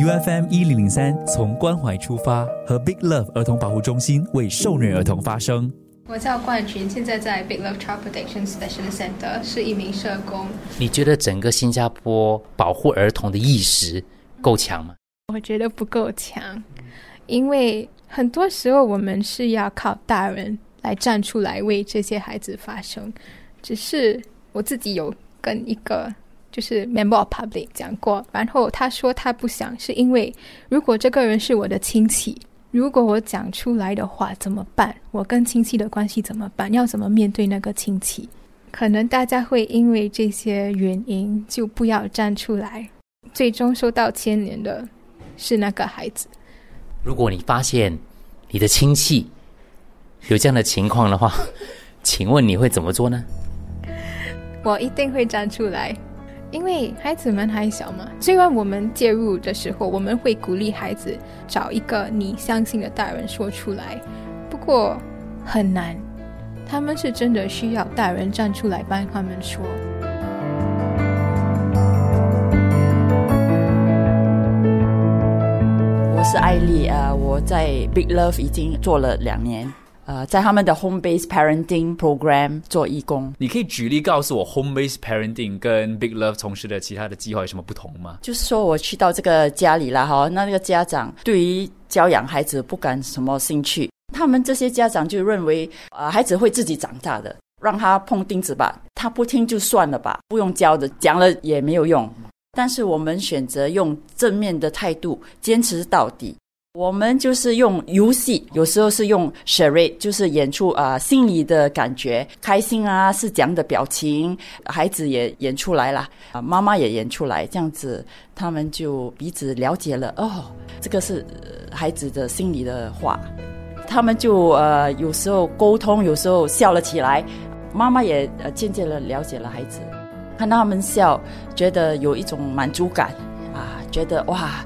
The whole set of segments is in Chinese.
U F M 一零零三从关怀出发，和 Big Love 儿童保护中心为受虐儿童发声。我叫冠军，现在在 Big Love Child Protection Specialist Center 是一名社工。你觉得整个新加坡保护儿童的意识够强吗？我觉得不够强，因为很多时候我们是要靠大人来站出来为这些孩子发声。只是我自己有跟一个就是 Member of Public 讲过，然后他说他不想，是因为如果这个人是我的亲戚。如果我讲出来的话怎么办？我跟亲戚的关系怎么办？要怎么面对那个亲戚？可能大家会因为这些原因就不要站出来，最终受到牵连的是那个孩子。如果你发现你的亲戚有这样的情况的话，请问你会怎么做呢？我一定会站出来。因为孩子们还小嘛，虽然我们介入的时候，我们会鼓励孩子找一个你相信的大人说出来，不过很难，他们是真的需要大人站出来帮他们说。我是艾丽啊，我在 Big Love 已经做了两年。呃，在他们的 home base parenting program 做义工，你可以举例告诉我 home base parenting 跟 Big Love 从事的其他的计划有什么不同吗？就是说我去到这个家里了哈，那那个家长对于教养孩子不感什么兴趣，他们这些家长就认为啊，孩子会自己长大的，让他碰钉子吧，他不听就算了吧，不用教的，讲了也没有用。但是我们选择用正面的态度，坚持到底。我们就是用游戏，有时候是用 share，就是演出啊，心里的感觉，开心啊，是这样的表情，孩子也演出来了，啊，妈妈也演出来，这样子，他们就彼此了解了。哦，这个是孩子的心里的话，他们就呃，有时候沟通，有时候笑了起来，妈妈也呃渐渐的了解了孩子，看他们笑，觉得有一种满足感，啊，觉得哇，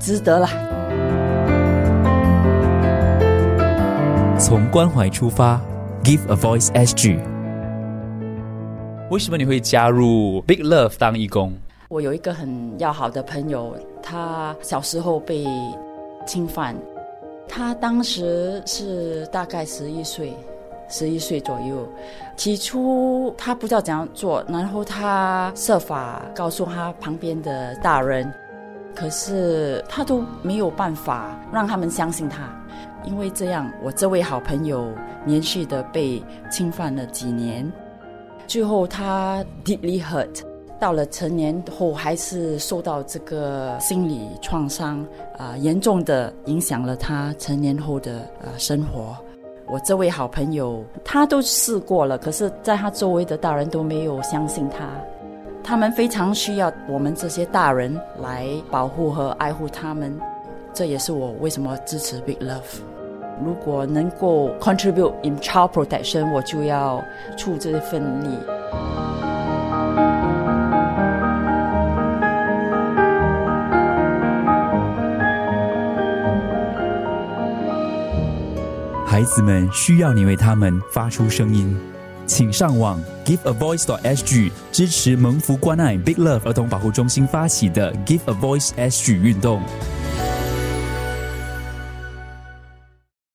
值得了。从关怀出发，Give a Voice SG。为什么你会加入 Big Love 当义工？我有一个很要好的朋友，他小时候被侵犯，他当时是大概十一岁，十一岁左右。起初他不知道怎样做，然后他设法告诉他旁边的大人，可是他都没有办法让他们相信他。因为这样，我这位好朋友连续的被侵犯了几年，最后他 deeply hurt，到了成年后还是受到这个心理创伤，啊，严重的影响了他成年后的呃生活。我这位好朋友他都试过了，可是在他周围的大人都没有相信他，他们非常需要我们这些大人来保护和爱护他们。这也是我为什么支持 Big Love。如果能够 contribute in child protection，我就要出这份力。孩子们需要你为他们发出声音，请上网 giveavoice.sg 支持蒙福关爱 Big Love 儿童保护中心发起的 Give a Voice SG 运动。